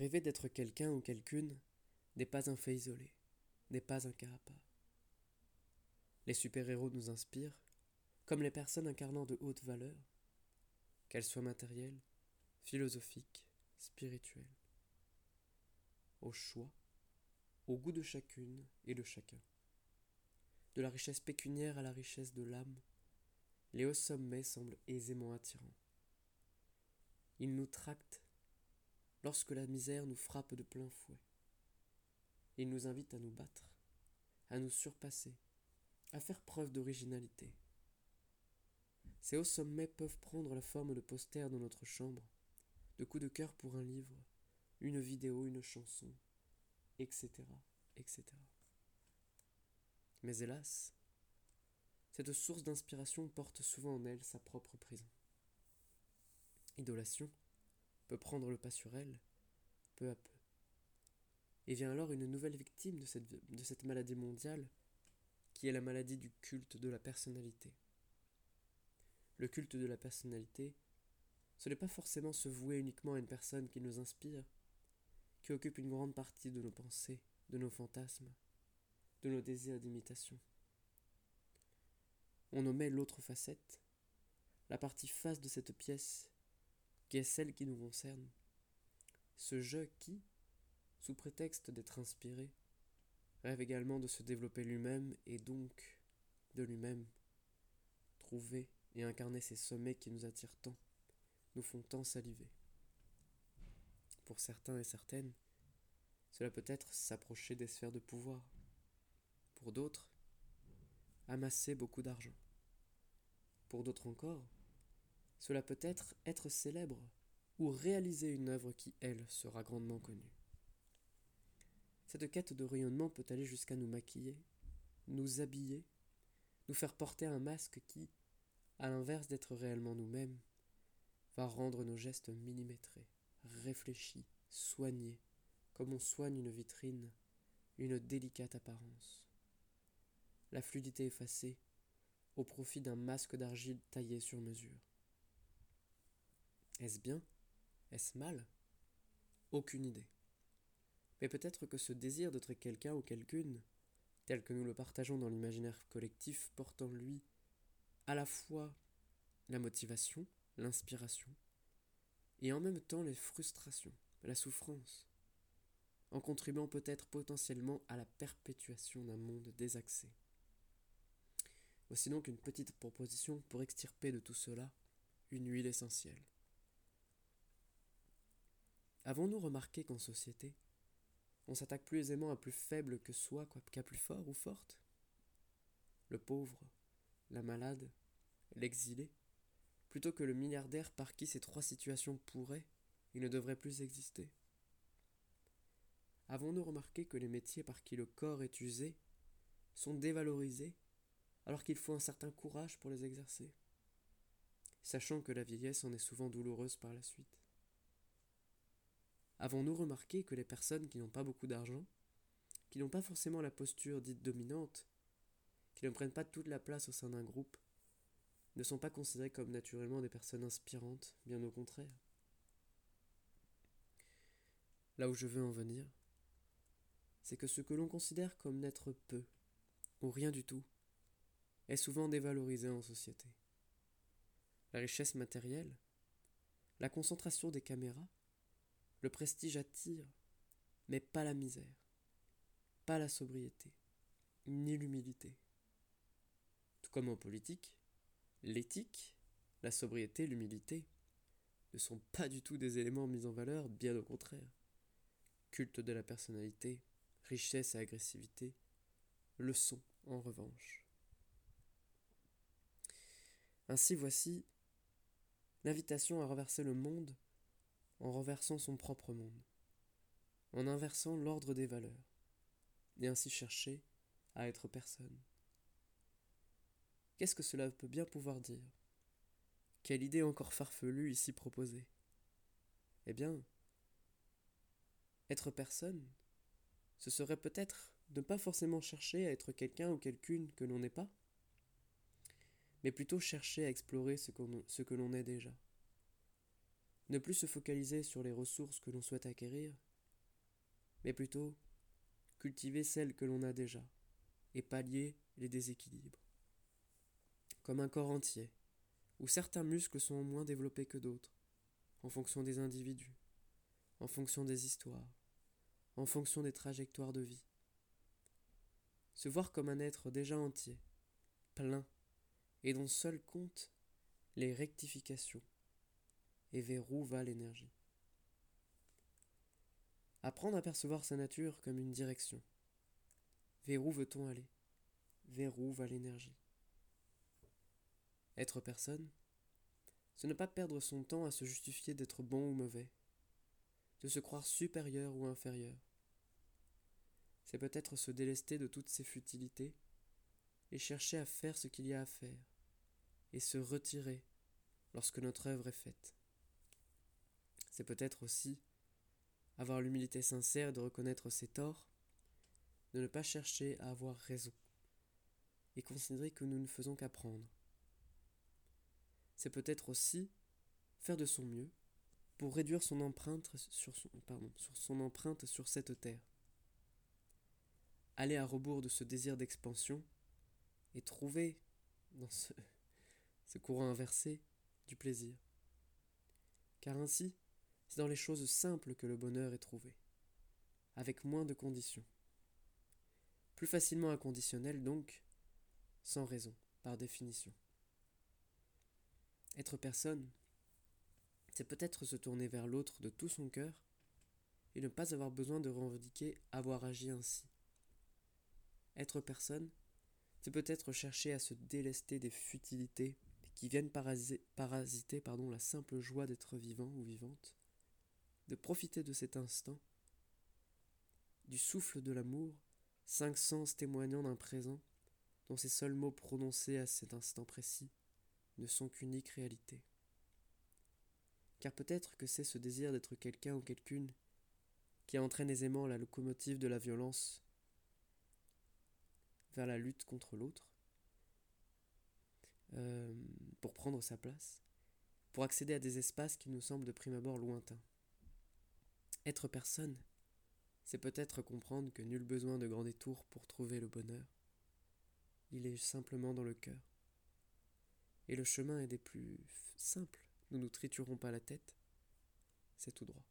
Rêver d'être quelqu'un ou quelqu'une n'est pas un fait isolé, n'est pas un cas à part. Les super-héros nous inspirent, comme les personnes incarnant de hautes valeurs, qu'elles soient matérielles, philosophiques, spirituelles. Au choix, au goût de chacune et de chacun. De la richesse pécuniaire à la richesse de l'âme, les hauts sommets semblent aisément attirants. Ils nous tractent lorsque la misère nous frappe de plein fouet. Ils nous invitent à nous battre, à nous surpasser, à faire preuve d'originalité. Ces hauts sommets peuvent prendre la forme de posters dans notre chambre, de coups de cœur pour un livre, une vidéo, une chanson, etc., etc. Mais hélas, cette source d'inspiration porte souvent en elle sa propre prison. Idolation peut prendre le pas sur elle, peu à peu. Et vient alors une nouvelle victime de cette, de cette maladie mondiale, qui est la maladie du culte de la personnalité. Le culte de la personnalité, ce n'est pas forcément se vouer uniquement à une personne qui nous inspire, qui occupe une grande partie de nos pensées, de nos fantasmes, de nos désirs d'imitation. On omet l'autre facette, la partie face de cette pièce, qui est celle qui nous concerne. Ce jeu qui, sous prétexte d'être inspiré, rêve également de se développer lui-même et donc de lui-même trouver et incarner ces sommets qui nous attirent tant, nous font tant saliver. Pour certains et certaines, cela peut être s'approcher des sphères de pouvoir. Pour d'autres, amasser beaucoup d'argent. Pour d'autres encore, cela peut être être célèbre ou réaliser une œuvre qui, elle, sera grandement connue. Cette quête de rayonnement peut aller jusqu'à nous maquiller, nous habiller, nous faire porter un masque qui, à l'inverse d'être réellement nous-mêmes, va rendre nos gestes millimétrés, réfléchis, soignés, comme on soigne une vitrine, une délicate apparence. La fluidité effacée, au profit d'un masque d'argile taillé sur mesure. Est-ce bien? Est-ce mal? Aucune idée. Mais peut-être que ce désir d'être quelqu'un ou quelqu'une, tel que nous le partageons dans l'imaginaire collectif, porte en lui à la fois la motivation, l'inspiration, et en même temps les frustrations, la souffrance, en contribuant peut-être potentiellement à la perpétuation d'un monde désaxé. Voici donc une petite proposition pour extirper de tout cela une huile essentielle. Avons-nous remarqué qu'en société, on s'attaque plus aisément à plus faible que soi qu'à plus fort ou forte? Le pauvre, la malade, l'exilé, plutôt que le milliardaire par qui ces trois situations pourraient et ne devraient plus exister? Avons-nous remarqué que les métiers par qui le corps est usé sont dévalorisés alors qu'il faut un certain courage pour les exercer, sachant que la vieillesse en est souvent douloureuse par la suite Avons-nous remarqué que les personnes qui n'ont pas beaucoup d'argent, qui n'ont pas forcément la posture dite dominante, qui ne prennent pas toute la place au sein d'un groupe, ne sont pas considérés comme naturellement des personnes inspirantes, bien au contraire? Là où je veux en venir, c'est que ce que l'on considère comme n'être peu, ou rien du tout, est souvent dévalorisé en société. La richesse matérielle, la concentration des caméras, le prestige attire, mais pas la misère, pas la sobriété, ni l'humilité. Tout comme en politique, L'éthique, la sobriété, l'humilité ne sont pas du tout des éléments mis en valeur, bien au contraire. Culte de la personnalité, richesse et agressivité le sont en revanche. Ainsi voici l'invitation à renverser le monde en renversant son propre monde, en inversant l'ordre des valeurs, et ainsi chercher à être personne. Qu'est-ce que cela peut bien pouvoir dire? Quelle idée encore farfelue ici proposée? Eh bien, être personne, ce serait peut-être ne pas forcément chercher à être quelqu'un ou quelqu'une que l'on n'est pas, mais plutôt chercher à explorer ce, que l'on est déjà. Ne plus se focaliser sur les ressources que l'on souhaite acquérir, mais plutôt cultiver celles que l'on a déjà et pallier les déséquilibres. Comme un corps entier, où certains muscles sont moins développés que d'autres, en fonction des individus, en fonction des histoires, en fonction des trajectoires de vie. Se voir comme un être déjà entier, plein, et dont seul compte les rectifications, et vers où va l'énergie. Apprendre à percevoir sa nature comme une direction. Vers où veut-on aller? Vers où va l'énergie Être personne, ce ne pas perdre son temps à se justifier d'être bon ou mauvais, de se croire supérieur ou inférieur. C'est peut-être se délester de toutes ces futilités et chercher à faire ce qu'il y a à faire, et se retirer lorsque notre œuvre est faite. C'est peut-être aussi avoir l'humilité sincère de reconnaître ses torts, de ne pas chercher à avoir raison, et considérer que nous ne faisons qu'apprendre. C'est peut-être aussi faire de son mieux pour réduire son empreinte sur cette terre. Aller à rebours de ce désir d'expansion et trouver dans ce, ce courant inversé du plaisir. Car ainsi, c'est dans les choses simples que le bonheur est trouvé, avec moins de conditions. Plus facilement inconditionnel donc, sans raison, par définition. Être personne, c'est peut-être se tourner vers l'autre de tout son cœur et ne pas avoir besoin de revendiquer avoir agi ainsi. Être personne, c'est peut-être chercher à se délester des futilités qui viennent parasiter, la simple joie d'être vivant ou vivante, de profiter de cet instant, du souffle de l'amour, cinq sens témoignant d'un présent dont ces seuls mots prononcés à cet instant précis ne sont qu'unique réalité. Car peut-être que c'est ce désir d'être quelqu'un ou quelqu'une qui entraîne aisément la locomotive de la violence vers la lutte contre l'autre, euh, pour prendre sa place, pour accéder à des espaces qui nous semblent de prime abord lointains. Être personne, c'est peut-être comprendre que nul besoin de grands détours pour trouver le bonheur. Il est simplement dans le cœur. Et le chemin est des plus simples. Nous ne nous triturons pas la tête. C'est tout droit.